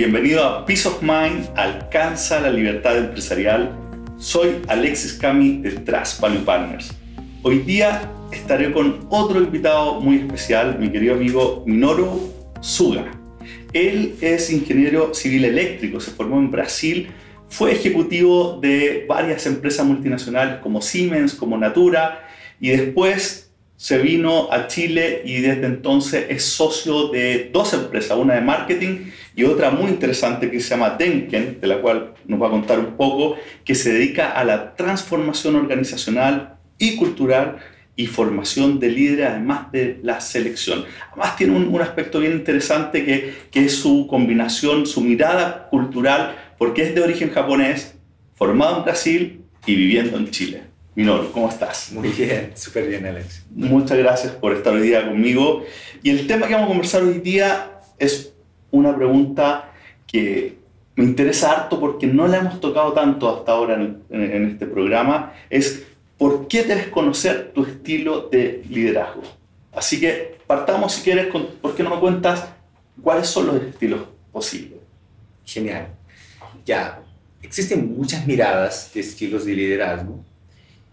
Bienvenido a Peace of Mind, alcanza la libertad empresarial. Soy Alexis Cami de Trust Value Partners. Hoy día estaré con otro invitado muy especial, mi querido amigo Minoru Suga. Él es ingeniero civil eléctrico, se formó en Brasil, fue ejecutivo de varias empresas multinacionales como Siemens, como Natura, y después se vino a Chile y desde entonces es socio de dos empresas, una de marketing y otra muy interesante que se llama Denken, de la cual nos va a contar un poco, que se dedica a la transformación organizacional y cultural y formación de líderes, además de la selección. Además tiene un, aspecto bien interesante que, que es su combinación, su mirada cultural, porque es de origen japonés, formado en Brasil y viviendo en Chile. ¿Cómo estás? Muy bien, súper bien, Alex. Muchas gracias por estar hoy día conmigo. Y el tema que vamos a conversar hoy día es una pregunta que me interesa harto porque no la hemos tocado tanto hasta ahora en, este programa. Es ¿por qué debes conocer tu estilo de liderazgo? Así que partamos, si quieres, con, ¿por qué no me cuentas cuáles son los estilos posibles? Genial. Ya, existen muchas miradas de estilos de liderazgo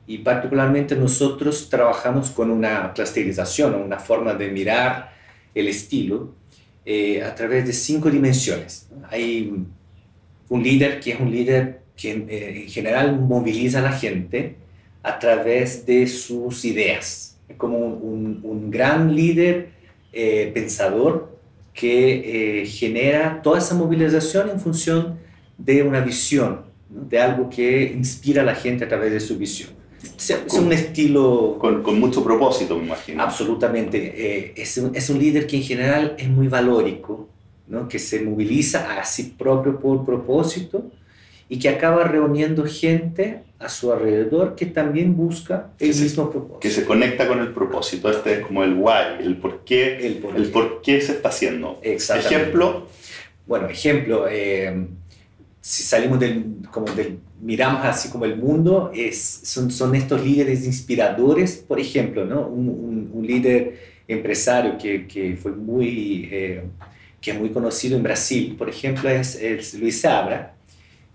y particularmente nosotros trabajamos con una clusterización, una forma de mirar el estilo eh, a través de cinco dimensiones. Hay un líder que es un líder que eh, en general moviliza a la gente a través de sus ideas, como un, un, gran líder eh, pensador que genera toda esa movilización en función de una visión, de algo que inspira a la gente a través de su visión. Es un estilo... Con, con, mucho propósito, me imagino. Absolutamente. Eh, es, un, es, un, líder que en general es muy valórico, ¿no? que se moviliza a sí propio por propósito y que acaba reuniendo gente a su alrededor que también busca el mismo propósito. Que se conecta con el propósito. Este es como el why, el por qué, el por, qué. se está haciendo. Ejemplo. Bueno, ejemplo. Eh, si salimos del, como del, miramos así como el mundo, es, son, son estos líderes inspiradores, por ejemplo, ¿no? un, un, líder empresario que, que fue muy, eh, que es muy conocido en Brasil, por ejemplo, es, Luis Abra,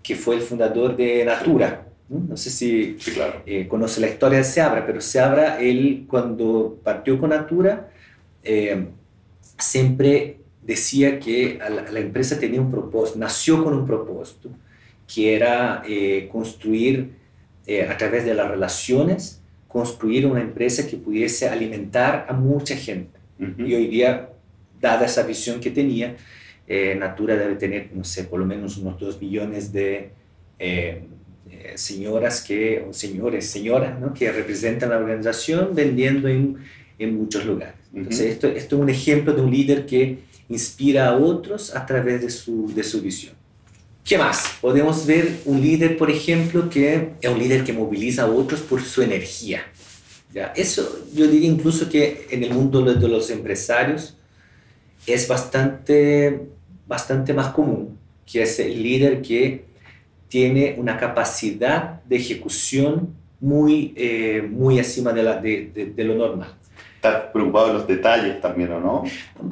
que fue el fundador de Natura. No, sé si eh, conoce la historia de Seabra, pero Seabra, él cuando partió con Natura, eh, siempre decía que la, empresa tenía un propósito, nació con un propósito, que era eh, construir eh, a través de las relaciones, construir una empresa que pudiese alimentar a mucha gente. Y hoy día, dada esa visión que tenía, eh, Natura debe tener, no sé, por lo menos unos 2 millones de señoras que, o señores, señoras, ¿no? que representan la organización vendiendo en, en muchos lugares. Entonces, esto, esto es un ejemplo de un líder que inspira a otros a través de su, de su visión. ¿Qué más? Podemos ver un líder, por ejemplo, que es un líder que moviliza a otros por su energía. ¿Ya? Eso yo diría incluso que en el mundo de los empresarios es bastante, bastante más común, que es el líder que tiene una capacidad de ejecución muy, eh, muy encima de, la, de, de lo normal estar preocupado de los detalles también, ¿o no?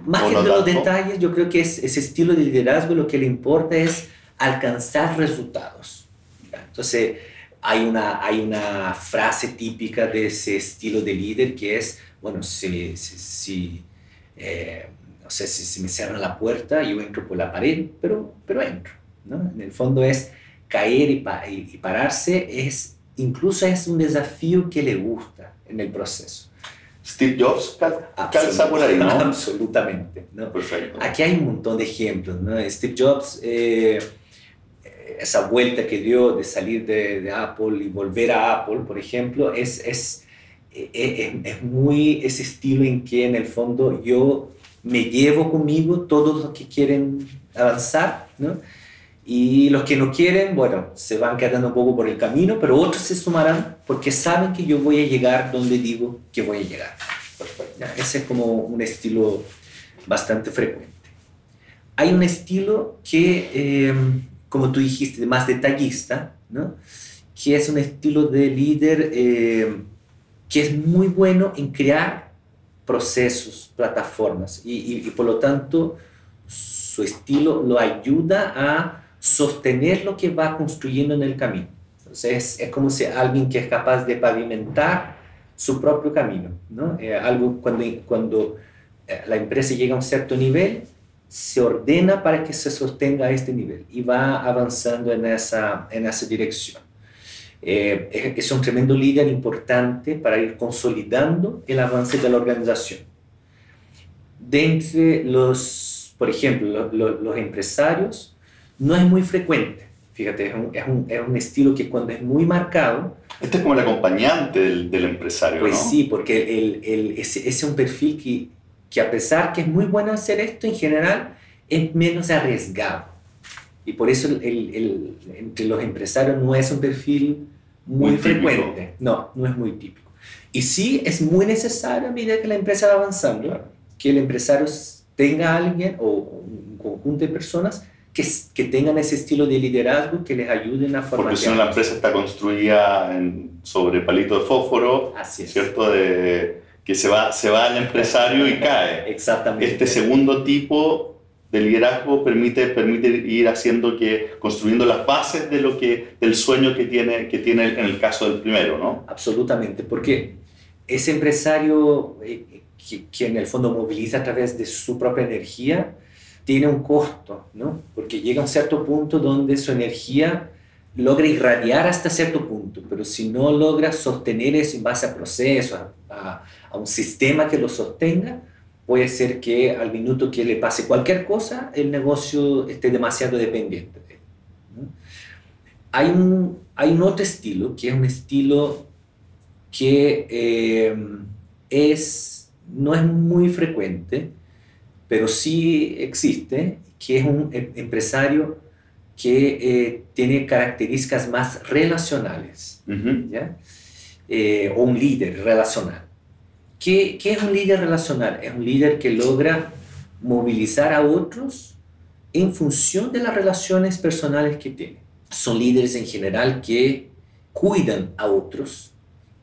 Más que de los detalles, yo creo que es, ese estilo de liderazgo lo que le importa es alcanzar resultados. Entonces, hay una, hay una frase típica de ese estilo de líder que es, bueno, si, si, eh, no sé, si, si, me cierran la puerta, yo entro por la pared, pero, pero entro. ¿no? En el fondo es caer y, y pararse, es, incluso es un desafío que le gusta en el proceso. Steve Jobs calza por ahí, ¿no? Absolutamente. ¿no? Perfecto. Aquí hay un montón de ejemplos. ¿no? Steve Jobs, eh, esa vuelta que dio de salir de, de, Apple y volver a Apple, por ejemplo, es, es, es, eh, eh, es, muy ese estilo en que en el fondo yo me llevo conmigo todos los que quieren avanzar, ¿no? Y los que no quieren, bueno, se van quedando un poco por el camino, pero otros se sumarán porque saben que yo voy a llegar donde digo que voy a llegar. Ese es como un estilo bastante frecuente. Hay un estilo que, em, como tú dijiste, más detallista, ¿no? que es un estilo de líder em, que es muy bueno en crear procesos, plataformas, y, y por lo tanto su estilo lo ayuda a sostener lo que va construyendo en el camino. Entonces es, como si alguien que es capaz de pavimentar su propio camino, ¿no? Eh, algo cuando, cuando eh, la empresa llega a un cierto nivel, se ordena para que se sostenga a este nivel y va avanzando en esa, en esa dirección. Eh, es un tremendo líder importante para ir consolidando el avance de la organización. De entre los, por ejemplo, los empresarios, no es muy frecuente. Fíjate, es un, es, un, es un, estilo que cuando es muy marcado... Este es como el acompañante del, del empresario, Pues ¿no? sí, porque el, el, ese, es un perfil que, que a pesar que es muy bueno hacer esto, en general es menos arriesgado. Y por eso el, el, entre los empresarios no es un perfil muy, muy frecuente. No, no es muy típico. Y sí es muy necesario a medida que la empresa va avanzando, claro. que el empresario tenga a alguien o un conjunto de personas que, que, tengan ese estilo de liderazgo que les ayuden a formar. Porque si no la empresa está construida en, sobre palito de fósforo, Así es. ¿cierto? De, que se va, se va al empresario y cae. Exactamente. Este segundo tipo de liderazgo permite, permite ir haciendo que, construyendo las bases de lo que, del sueño que tiene, que tiene en el caso del primero, ¿no? Absolutamente, porque ese empresario eh, que, que, en el fondo moviliza a través de su propia energía tiene un costo, ¿no? Porque llega a un cierto punto donde su energía logra irradiar hasta cierto punto, pero si no logra sostener eso en base a procesos, a, a un sistema que lo sostenga, puede ser que al minuto que le pase cualquier cosa, el negocio esté demasiado dependiente de él. Hay, un, hay un otro estilo, que es un estilo que eh, es, no es muy frecuente, pero sí existe, que es un empresario que eh, tiene características más relacionales, Uh -huh. ¿ya? Eh, o un líder relacional. ¿Qué, ¿Qué, es un líder relacional? Es un líder que logra movilizar a otros en función de las relaciones personales que tiene. Son líderes en general que cuidan a otros,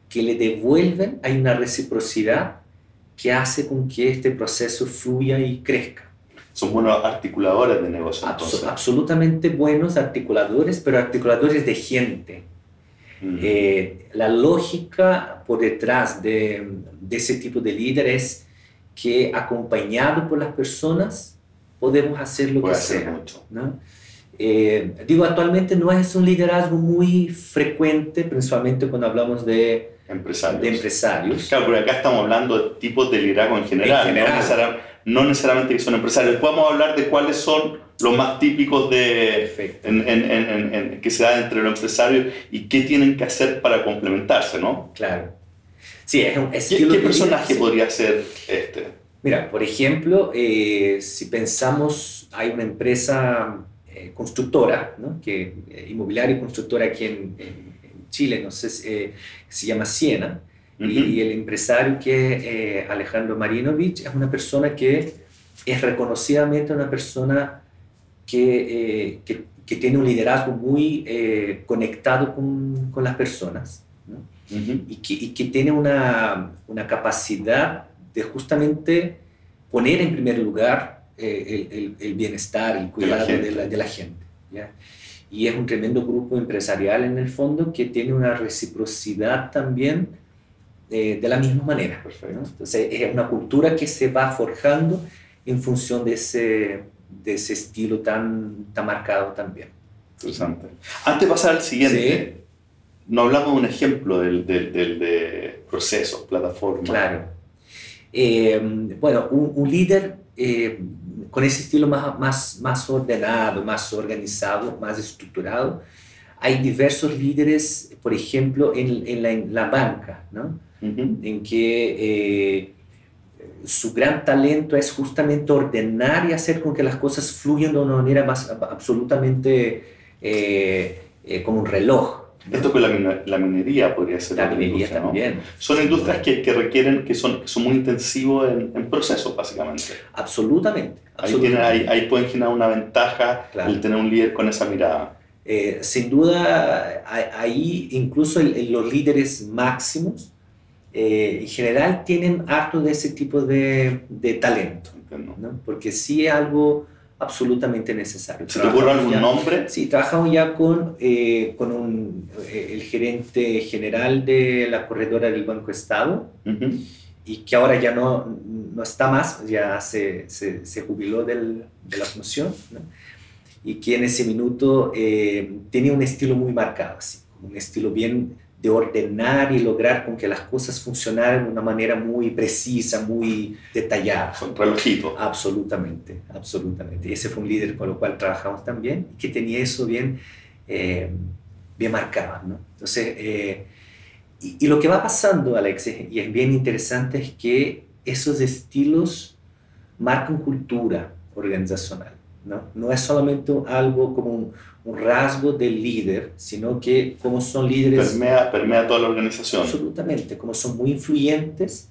que le devuelven, hay una reciprocidad que hace con que este proceso fluya y crezca. Son buenos articuladores de negocio. Abs absolutamente buenos articuladores, pero articuladores de gente. Uh -huh. eh, la lógica por detrás de, de, ese tipo de líder es que acompañado por las personas podemos hacer lo Puede que hacer sea. mucho. ¿no? Eh, digo, actualmente no es un liderazgo muy frecuente, principalmente cuando hablamos de empresarios. De empresarios. Claro, pero acá estamos hablando de tipos de liderazgo en general, En general. No, no, necesariamente que son empresarios. Podemos hablar de cuáles son los más típicos de, en, en, en, que se da entre los empresarios y qué tienen que hacer para complementarse, ¿no? Claro. Sí, es un ¿Qué, estilo qué de personaje podría ser este? Mira, por ejemplo, eh, si pensamos, hay una empresa eh, constructora, ¿no? que, eh, inmobiliaria y constructora aquí en, en Chile, no sé, se llama Siena, uh -huh. y, el empresario que es eh, Alejandro Marinovich es una persona que es reconocidamente una persona que, eh, que, que tiene un liderazgo muy conectado con, con, las personas ¿no? uh -huh. y, que, y que tiene una, una capacidad de justamente poner en primer lugar el, el, el, bienestar, el cuidado de la gente. De la, de la gente ¿ya? y es un tremendo grupo empresarial en el fondo que tiene una reciprocidad también eh, de la misma manera. ¿no? Entonces es una cultura que se va forjando en función de ese, de ese estilo tan, tan marcado también. Interesante. Antes de pasar al siguiente, sí. no hablamos de un ejemplo del, del, del de procesos, plataformas. Claro. Eh, bueno, un, un líder eh, con ese estilo más, más, más ordenado, más organizado, más estructurado. Hay diversos líderes, por ejemplo, en, en, la, en la, banca, ¿no? Uh -huh. en que eh, su gran talento es justamente ordenar y hacer con que las cosas fluyan de una manera más absolutamente eh, eh, como un reloj. Esto con la, la, minería podría ser. La minería también. ¿no? Son industrias que, que, requieren, que son, que son muy intensivos en, en procesos, básicamente. Absolutamente. Ahí, tienen, ahí, ahí, pueden generar una ventaja claro. el tener un líder con esa mirada. Eh, sin duda, ahí incluso el, los líderes máximos eh, en general tienen harto de ese tipo de, de talento, ¿no? porque sí es algo absolutamente necesario. ¿Se te ocurre algún nombre? Sí, trabajamos ya con, eh, con un, eh, el gerente general de la corredora del Banco Estado y que ahora ya no, no está más, ya se, se, se jubiló del, de la función, y que en ese minuto eh, tenía un estilo muy marcado, así, un estilo bien de ordenar y lograr con que las cosas funcionaran de una manera muy precisa, muy detallada. Con relojito. Absolutamente, absolutamente. Y ese fue un líder con el cual trabajamos también, que tenía eso bien, eh, bien marcado. ¿no? Entonces, eh, y, y, lo que va pasando, Alex, y es bien interesante, es que esos estilos marcan cultura organizacional. ¿no? no es solamente algo como un, un rasgo del líder, sino que como son líderes... Permea, permea toda la organización. Absolutamente, como son muy influyentes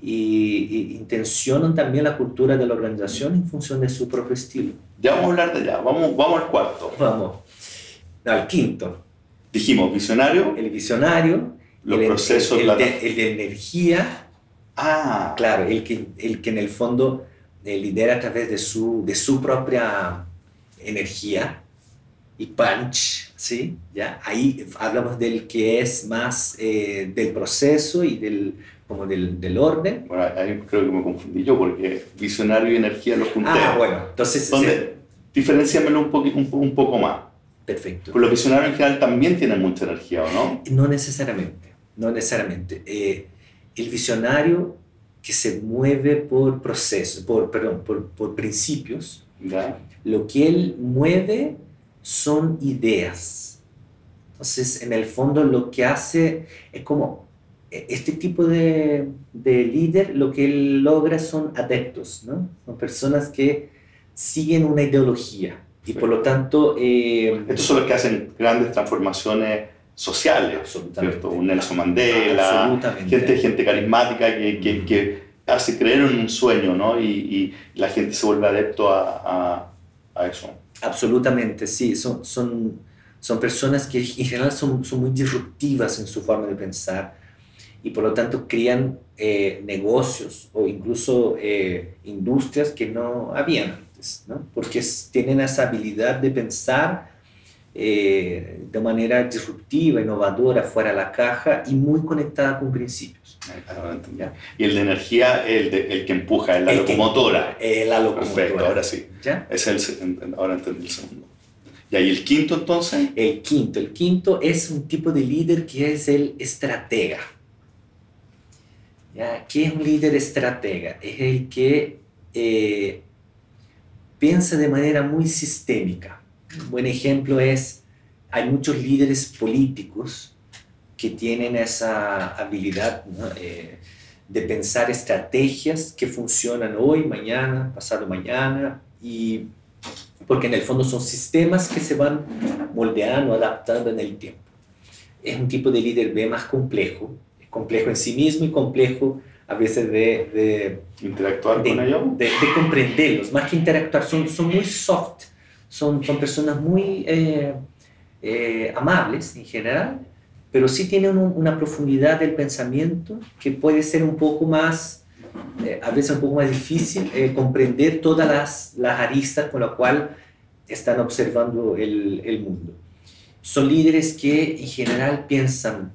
y, y, intencionan también la cultura de la organización en función de su propio estilo. Ya vamos a hablar de allá, vamos, vamos al cuarto. Vamos. al quinto. Dijimos, visionario. El visionario. Los el, procesos... El, el, de, el, de, energía. Ah. Claro, el que, el que en el fondo eh, lidera a través de su, de su propia energía y punch, ¿sí? ¿Ya? Ahí hablamos del que es más eh, del proceso y del, como del, del, orden. Bueno, ahí creo que me confundí yo porque visionario y energía los junté. Ah, bueno, entonces... Donde, diferenciamelo un, poco, un, un poco más. Perfecto. Pero los visionarios en general también tienen mucha energía, ¿o no? No necesariamente, no necesariamente. Eh, el visionario que se mueve por procesos, por, perdón, por, por principios, ¿Ya? lo que él mueve son ideas. Entonces, en el fondo lo que hace es como, este tipo de, de líder, lo que él logra son adeptos, ¿no? Son personas que siguen una ideología y por lo tanto... Eh, Estos son los que hacen grandes transformaciones sociales. ¿cierto? Un Nelson Mandela, gente, gente carismática que, que, que, hace creer en un sueño, ¿no? Y, y la gente se vuelve adepto a, a, a eso. Absolutamente, sí. Son, son, son personas que en general son, son muy disruptivas en su forma de pensar y por lo tanto crían eh, negocios o incluso eh, industrias que no habían antes, ¿no? Porque tienen esa habilidad de pensar eh, de manera disruptiva, innovadora, fuera de la caja y muy conectada con principios. ¿Ya? Y el de energía, el, de, el que empuja, es la El locomotora. Que, eh, la locomotora. Perfecto, ahora sí. ¿Ya? Es el, ahora entendí el segundo. ¿Y ahí el quinto entonces? El quinto. El quinto es un tipo de líder que es el estratega. ¿Ya? ¿Qué es un líder estratega? Es el que eh, piensa de manera muy sistémica. Un buen ejemplo es, hay muchos líderes políticos que tienen esa habilidad ¿no? eh, de pensar estrategias que funcionan hoy, mañana, pasado mañana, y porque en el fondo son sistemas que se van moldeando, adaptando en el tiempo. Es un tipo de líder B más complejo, complejo en sí mismo y complejo a veces de... de ¿Interactuar de, con ellos? De, de, comprenderlos, más que interactuar, son, son muy soft, son, son personas muy eh, eh, amables en general, pero sí tienen un, una profundidad del pensamiento que puede ser un poco más, eh, a veces un poco más difícil eh, comprender todas las, las aristas con las cuales están observando el, el, mundo. Son líderes que en general piensan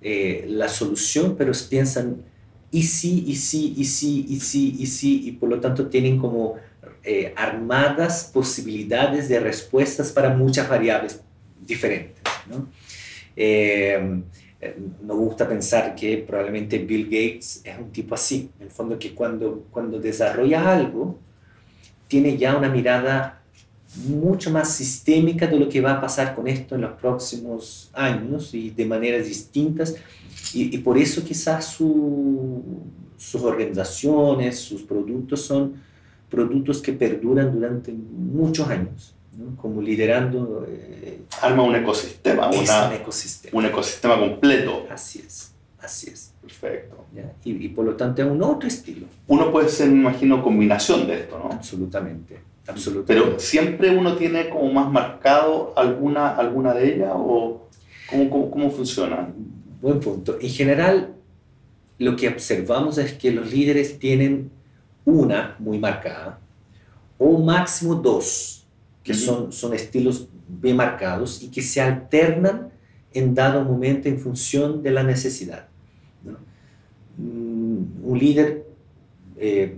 eh, la solución, pero piensan y sí, y sí, y sí, y sí, y sí, y por lo tanto tienen como eh, armadas posibilidades de respuestas para muchas variables diferentes. ¿no? Eh, nos gusta pensar que probablemente Bill Gates es un tipo así, en el fondo que cuando, cuando desarrolla algo, tiene ya una mirada mucho más sistémica de lo que va a pasar con esto en los próximos años y de maneras distintas. Y, y por eso quizás su, sus organizaciones, sus productos son productos que perduran durante muchos años. ¿No? como liderando... Eh, Arma un ecosistema, una, un ecosistema. un ecosistema completo. Así es, así es. Perfecto. ¿ya? Y, y, por lo tanto es un otro estilo. Uno puede ser, me imagino, combinación de esto, ¿no? Absolutamente, absolutamente. Pero siempre uno tiene como más marcado alguna, alguna de ellas o cómo, cómo, cómo funciona. Buen punto. En general, lo que observamos es que los líderes tienen una muy marcada, o máximo dos, que son, son estilos bien marcados y que se alternan en dado momento en función de la necesidad. Mm, un líder, eh,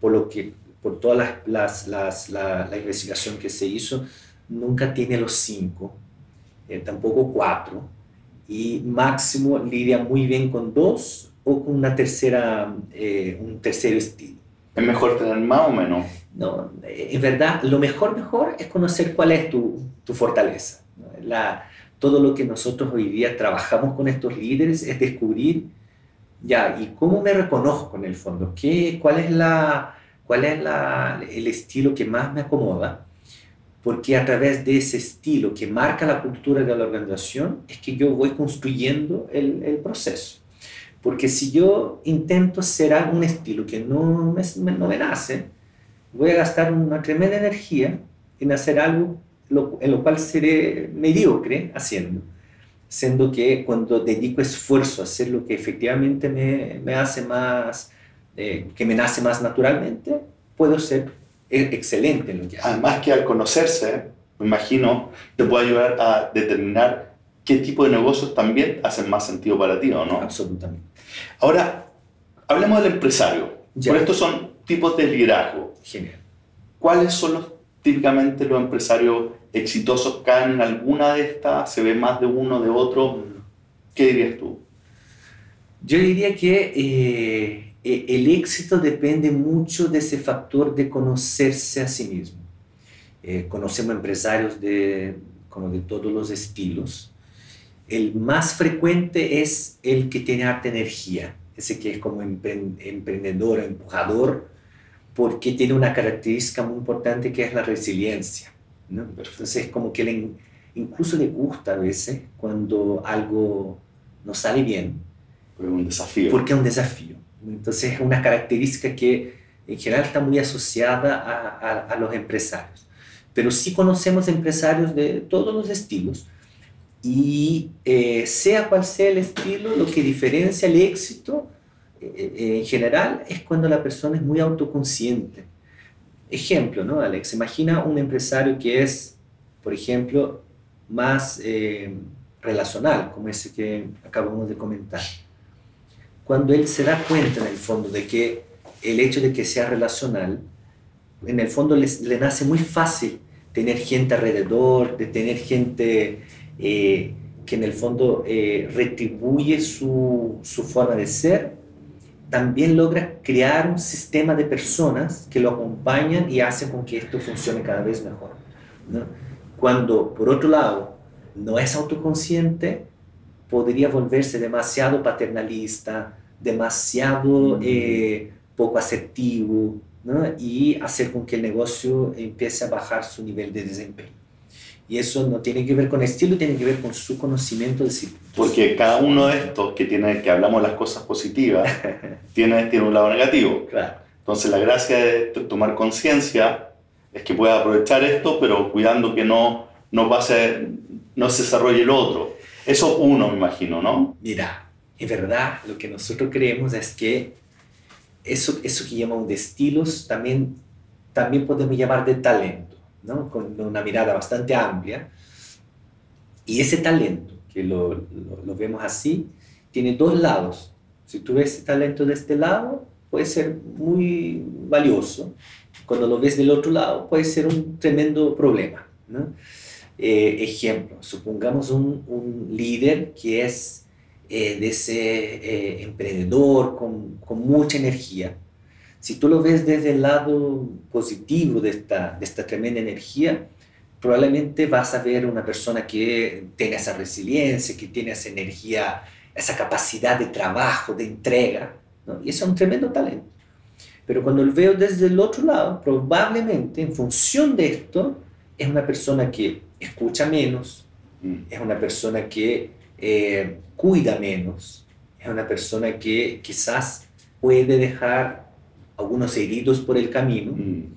por lo que por toda las, las, la, la, investigación que se hizo, nunca tiene los cinco, eh, tampoco cuatro, y máximo lidia muy bien con dos o con una tercera, eh, un tercer estilo. ¿Es mejor tener más o menos? No, en verdad, lo mejor, mejor es conocer cuál es tu, tu fortaleza. La, todo lo que nosotros hoy día trabajamos con estos líderes es descubrir, ya, ¿y cómo me reconozco en el fondo? ¿Qué, ¿Cuál es la cuál es el estilo que más me acomoda, porque a través de ese estilo que marca la cultura de la organización es que yo voy construyendo el, el proceso. Porque si yo intento ser algún estilo que no me, no me nace, voy a gastar una tremenda energía en hacer algo en lo cual seré mediocre haciendo. Siendo que cuando dedico esfuerzo a hacer lo que efectivamente me, me hace más eh, que me nace más naturalmente, puedo ser e-, excelente en lo que hago. Además que al conocerse, me imagino, te puede ayudar a determinar qué tipo de negocios también hacen más sentido para ti, ¿o no? Absolutamente. Ahora, hablemos del empresario. Por estos son tipos de liderazgo. Genial. ¿Cuáles son los típicamente los empresarios exitosos? ¿Caen en alguna de estas? ¿Se ve más de uno, de otro? ¿Qué dirías tú? Yo diría que eh, eh, el éxito depende mucho de ese factor de conocerse a sí mismo. Eh, conocemos empresarios de, como de todos los estilos. El más frecuente es el que tiene harta energía, ese que es como emprendedor, empujador, porque tiene una característica muy importante que es la resiliencia. ¿no? Entonces, como que le, incluso le gusta a veces cuando algo no sale bien. Porque es un desafío. Porque es un desafío. Entonces es una característica que en general está muy asociada a, a, los empresarios. Pero sí conocemos empresarios de todos los estilos y eh, sea cual sea el estilo, lo que diferencia el éxito en general es cuando la persona es muy autoconsciente. Ejemplo, ¿no, Alex? Imagina un empresario que es, por ejemplo, más relacional, como ese que acabamos de comentar cuando él se da cuenta en el fondo de que el hecho de que sea relacional, en el fondo le nace muy fácil tener gente alrededor, de tener gente eh, que en el fondo eh, retribuye su, su, forma de ser, también logra crear un sistema de personas que lo acompañan y hacen con que esto funcione cada vez mejor. ¿no? Cuando, por otro lado, no es autoconsciente, podría volverse demasiado paternalista, demasiado eh, poco asertivo, ¿no? y hacer con que el negocio empiece a bajar su nivel de desempeño. Y eso no tiene que ver con estilo, tiene que ver con su conocimiento de sí. Porque cada uno de estos que, tiene, que hablamos las cosas positivas tiene, tiene un lado negativo. Claro. Entonces la gracia de tomar conciencia es que pueda aprovechar esto, pero cuidando que no, no, pase, no se desarrolle el otro. Eso uno, me imagino, ¿no? Mira, en verdad lo que nosotros creemos es que eso, eso que llamamos de estilos también, también podemos llamar de talento, Con una mirada bastante amplia. Y ese talento, que lo, vemos así, tiene dos lados. Si tú ves ese talento de este lado, puede ser muy valioso. Cuando lo ves del otro lado, puede ser un tremendo problema. Eh, ejemplo, supongamos un, líder que es eh, de ese eh, emprendedor con, mucha energía. Si tú lo ves desde el lado positivo de esta, de esta tremenda energía, probablemente vas a ver una persona que tiene esa resiliencia, que tiene esa energía, esa capacidad de trabajo, de entrega, ¿no? y eso es un tremendo talento. Pero cuando lo veo desde el otro lado, probablemente en función de esto, es una persona que escucha menos, mm. es una persona que eh, cuida menos, es una persona que quizás puede dejar algunos heridos por el camino. Mm.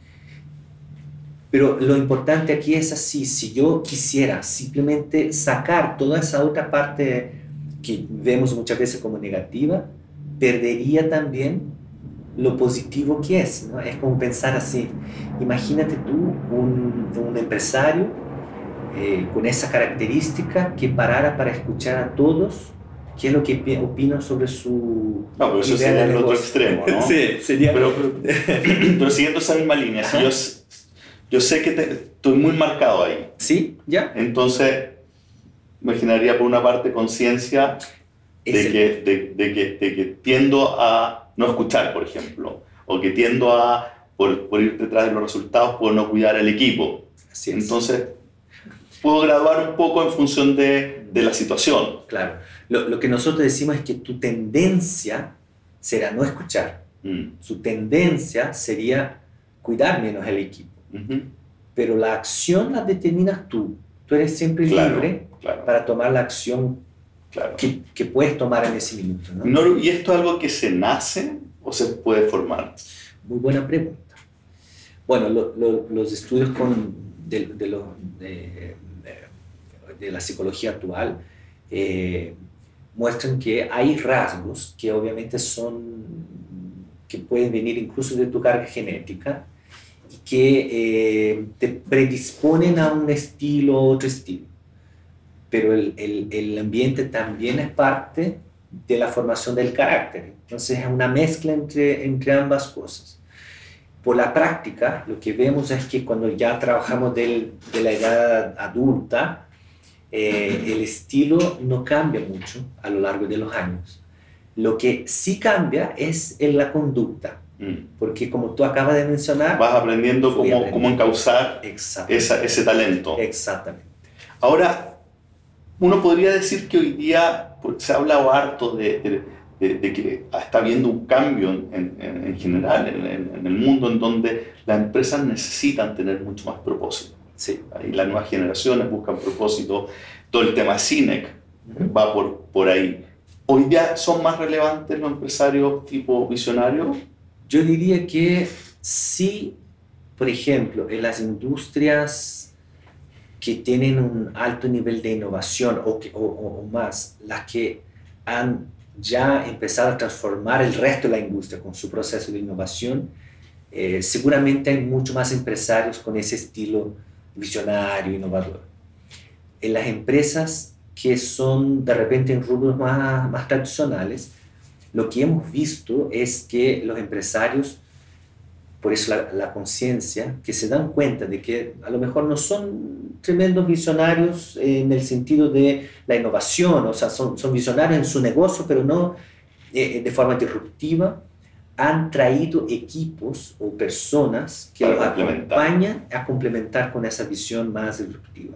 Pero lo importante aquí es así, si yo quisiera simplemente sacar toda esa otra parte que vemos muchas veces como negativa, perdería también lo positivo que es. ¿no? Es como pensar así, imagínate tú un, un empresario eh, con esa característica que parara para escuchar a todos qué es lo que opinan sobre su no, pero eso sería el otro extremo, ¿no? sí, sería... Pero, pero, siguiendo esa misma línea, si yo, yo, sé que estoy muy marcado ahí. ¿Sí? ¿Ya? Entonces, imaginaría por una parte conciencia de, que, de, de, que, de que tiendo a no escuchar, por ejemplo, o que tiendo a, por, por ir detrás de los resultados, por no cuidar al equipo. Así es. Entonces, puedo graduar un poco en función de, de la situación. Claro. Lo, lo, que nosotros decimos es que tu tendencia será no escuchar. Mm. Su tendencia sería cuidar menos al equipo. Pero la acción la determinas tú. Tú eres siempre libre para tomar la acción claro. que, que, puedes tomar en ese minuto. ¿no? ¿Y esto es algo que se nace o se puede formar? Muy buena pregunta. Bueno, los estudios con, de, de, lo, de, de, la psicología actual eh, muestran que hay rasgos que obviamente son, que pueden venir incluso de tu carga genética y que eh, te predisponen a un estilo o otro estilo pero el, el, el, ambiente también es parte de la formación del carácter. Entonces es una mezcla entre, entre ambas cosas. Por la práctica, lo que vemos es que cuando ya trabajamos del, de la edad adulta, eh, el estilo no cambia mucho a lo largo de los años. Lo que sí cambia es en la conducta. Mm. Porque como tú acabas de mencionar... Vas aprendiendo cómo, cómo encauzar esa, ese talento. Exactamente. Ahora, uno podría decir que hoy día se ha hablado harto de, de, que está habiendo un cambio en, en, general en, el mundo en donde las empresas necesitan tener mucho más propósito. Sí. Y las nuevas generaciones buscan propósito. Todo el tema CINEC va por, por ahí. ¿Hoy día son más relevantes los empresarios tipo visionarios? Yo diría que sí, por ejemplo, en las industrias que tienen un alto nivel de innovación o, que, o, más, las que han ya empezado a transformar el resto de la industria con su proceso de innovación, eh, seguramente hay mucho más empresarios con ese estilo visionario, innovador. En las empresas que son de repente en rubros más, más tradicionales, lo que hemos visto es que los empresarios por eso la, conciencia, que se dan cuenta de que a lo mejor no son tremendos visionarios en el sentido de la innovación, o sea, son, son visionarios en su negocio, pero no eh, de forma disruptiva, han traído equipos o personas que los acompañan a complementar con esa visión más disruptiva.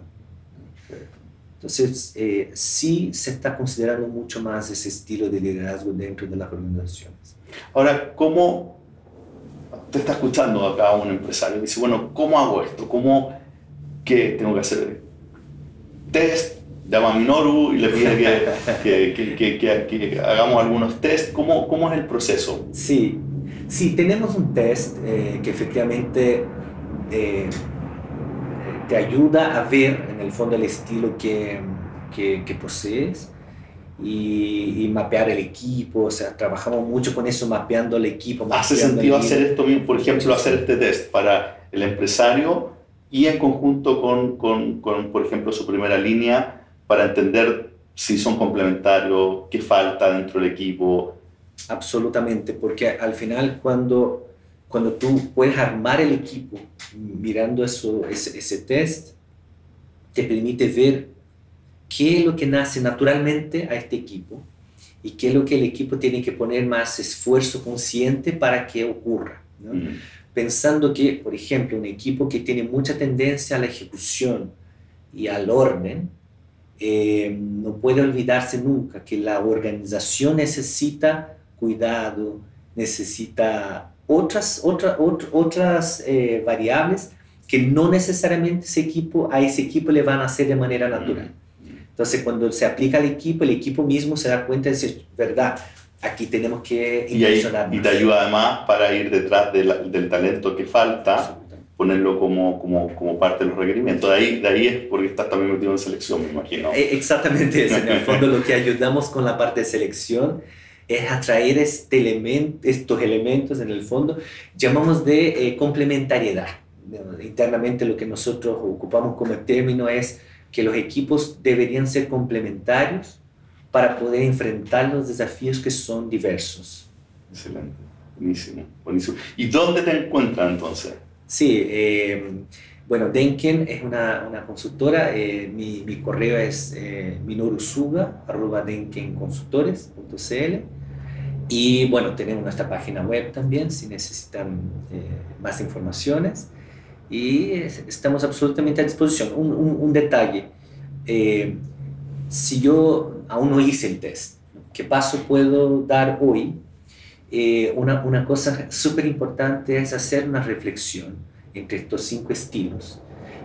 Entonces, eh, sí se está considerando mucho más ese estilo de liderazgo dentro de las organizaciones. Ahora, ¿cómo te está escuchando acá un empresario dice, bueno, ¿cómo hago esto? ¿Cómo, qué tengo que hacer? Test, llama a Minoru y le pide que, que, que, que, hagamos algunos test. ¿Cómo, ¿Cómo es el proceso? Sí, sí, tenemos un test eh, que efectivamente eh, te ayuda a ver en el fondo el estilo que, que posees y, mapear el equipo, o sea, trabajamos mucho con eso, mapeando el equipo. ¿Hace sentido hacer esto mismo, por ejemplo, hacer este test para el empresario y en conjunto con, con, con, por ejemplo, su primera línea para entender si son complementarios, qué falta dentro del equipo? Absolutamente, porque al final cuando, cuando tú puedes armar el equipo mirando eso, ese, ese test, te permite ver qué es lo que nace naturalmente a este equipo y qué es lo que el equipo tiene que poner más esfuerzo consciente para que ocurra. Mm. Pensando que, por ejemplo, un equipo que tiene mucha tendencia a la ejecución y al orden, eh, no puede olvidarse nunca que la organización necesita cuidado, necesita otras, otras otras eh, variables que no necesariamente ese equipo, a ese equipo le van a hacer de manera natural. Mm. Entonces, cuando se aplica al equipo, el equipo mismo se da cuenta de decir, verdad, aquí tenemos que y, y te ayuda además para ir detrás del talento que falta, ponerlo como, como, como, parte de los requerimientos. De ahí, de ahí es porque estás también metido en selección, me imagino. Eh, exactamente, en el fondo lo que ayudamos con la parte de selección es atraer este elemento, estos elementos en el fondo, llamamos de eh, complementariedad. Internamente lo que nosotros ocupamos como término es que los equipos deberían ser complementarios para poder enfrentar los desafíos que son diversos. Excelente, buenísimo, buenísimo. ¿Y dónde te encuentras entonces? Sí, eh, bueno, Denken es una, una consultora, eh, mi, mi, correo es eh, minorusuga.denkenconsultores.cl y bueno, tenemos nuestra página web también si necesitan eh, más informaciones y estamos absolutamente a disposición. Un, un, un detalle, si yo aún no hice el test, ¿qué paso puedo dar hoy? Una, una cosa súper importante es hacer una reflexión entre estos cinco estilos.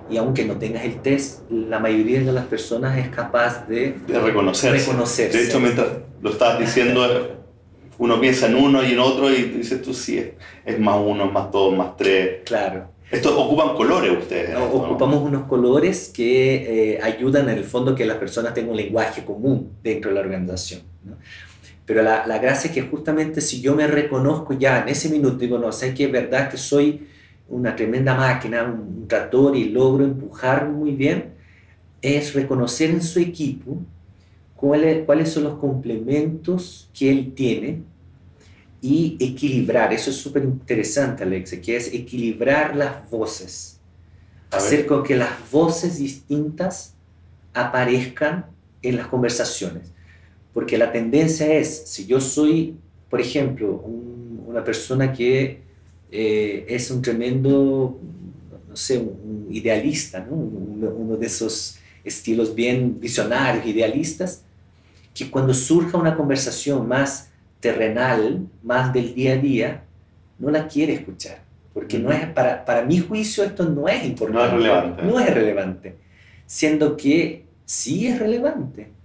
Y aunque no tengas el test, la mayoría de las personas es capaz de, de reconocerse. De hecho, mientras lo estabas diciendo, uno piensa en uno y en otro y dices tú sí, es, más uno, más dos, más tres. Claro. Esto ocupan colores ustedes. ocupamos unos colores que eh, ayudan en el fondo que las personas tengan un lenguaje común dentro de la organización. Pero la, la, gracia es que justamente si yo me reconozco ya en ese minuto, digo, no, sé que es verdad que soy una tremenda máquina, un tractor y logro empujar muy bien, es reconocer en su equipo cuáles, cuáles son los complementos que él tiene y equilibrar, eso es súper interesante Alex, que es equilibrar las voces, hacer con que las voces distintas aparezcan en las conversaciones, porque la tendencia es, si yo soy, por ejemplo, una persona que eh, es un tremendo, no sé, un idealista, ¿no? uno de esos estilos bien visionarios, idealistas, que cuando surja una conversación más terrenal, más del día a día, no la quiere escuchar. Porque no es, para, para mi juicio esto no es importante. No es relevante. No es relevante. Siendo que sí es relevante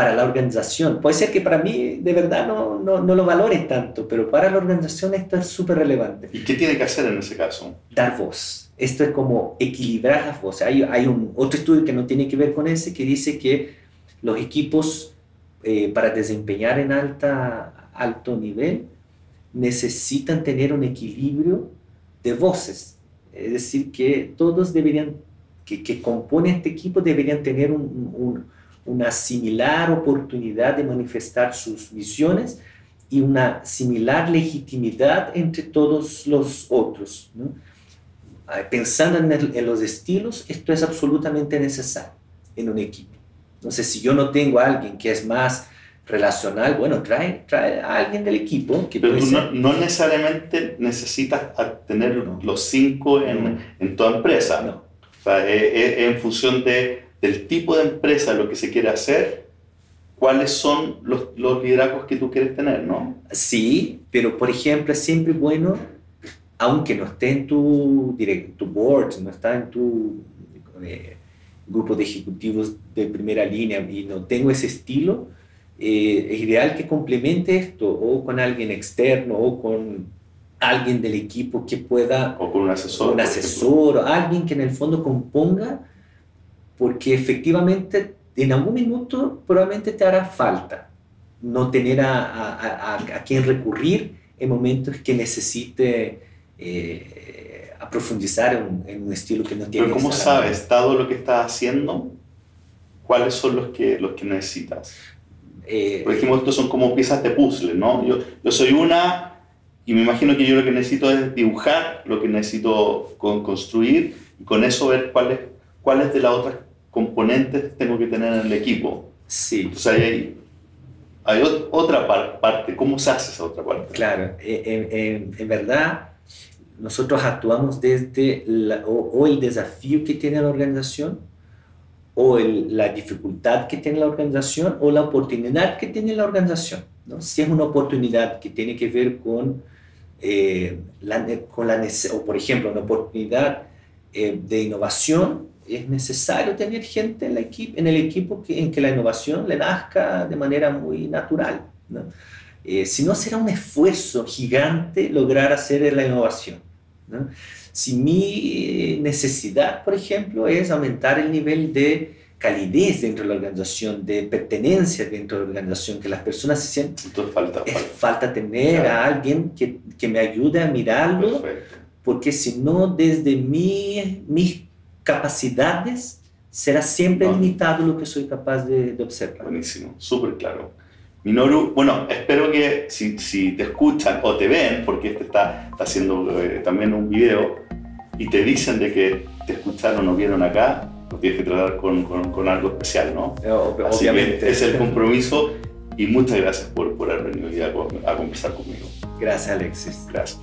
para la organización. Puede ser que para mí de verdad no, no, no lo valores tanto, pero para la organización esto es súper relevante. ¿Y qué tiene que hacer en ese caso? Dar voz. Esto es como equilibrar las voces. Hay, hay un, otro estudio que no tiene que ver con ese que dice que los equipos eh, para desempeñar en alta, alto nivel necesitan tener un equilibrio de voces. Es decir, que todos deberían, que, que componen este equipo deberían tener un, un una similar oportunidad de manifestar sus visiones y una similar legitimidad entre todos los otros. Ah, pensando en, los estilos, esto es absolutamente necesario en un equipo. Entonces, si yo no tengo a alguien que es más relacional, bueno, trae, trae a alguien del equipo. Que Pero tú no, necesariamente necesitas tener los cinco en, en tu empresa. No. O sea, es en función de del tipo de empresa, lo que se quiere hacer, cuáles son los, los liderazgos que tú quieres tener, ¿no? Sí, pero por ejemplo es siempre bueno, aunque no esté en tu, tu board, no está en tu eh, grupo de ejecutivos de primera línea y no tengo ese estilo, eh, es ideal que complemente esto o con alguien externo o con alguien del equipo que pueda... O con un asesor. Un asesor, o alguien que en el fondo componga porque efectivamente en algún minuto probablemente te hará falta no tener a, a, a, quien recurrir en momentos que necesite eh, a profundizar en, un estilo que no tiene. Pero ¿cómo sabes, dado lo que estás haciendo, cuáles son los que, los que necesitas? Eh, Por ejemplo, estos son como piezas de puzzle, ¿no? Yo, yo soy una y me imagino que yo lo que necesito es dibujar, lo que necesito construir y con eso ver cuáles cuáles de las otras componentes tengo que tener en el equipo. Sí. Entonces hay, hay otra parte. ¿Cómo se hace esa otra parte? Claro, eh, en, verdad nosotros actuamos desde o, el desafío que tiene la organización o la dificultad que tiene la organización o la oportunidad que tiene la organización. ¿no? Si es una oportunidad que tiene que ver con, eh, la, con la o por ejemplo una oportunidad eh, de innovación, es necesario tener gente en, la en el equipo que, en que la innovación le nazca de manera muy natural. ¿no? Eh, si no, será un esfuerzo gigante lograr hacer la innovación. ¿no? Si mi necesidad, por ejemplo, es aumentar el nivel de calidez dentro de la organización, de pertenencia dentro de la organización, que las personas se sienten... Entonces falta, Es falta. falta tener a alguien que, que me ayude a mirarlo, Perfecto. porque si no, desde mi, mis capacidades, será siempre No. limitado lo que soy capaz de, de observar. Buenísimo, súper claro. Minoru, bueno, espero que si, si te escuchan o te ven, porque este está, está haciendo eh, también un video, y te dicen de que te escucharon o vieron acá, lo tienes que tratar con, con, con algo especial, ¿no? Eh, ob- Así Obviamente. que es el compromiso y muchas gracias por, por haber venido hoy a, a conversar conmigo. Gracias, Alexis. Gracias.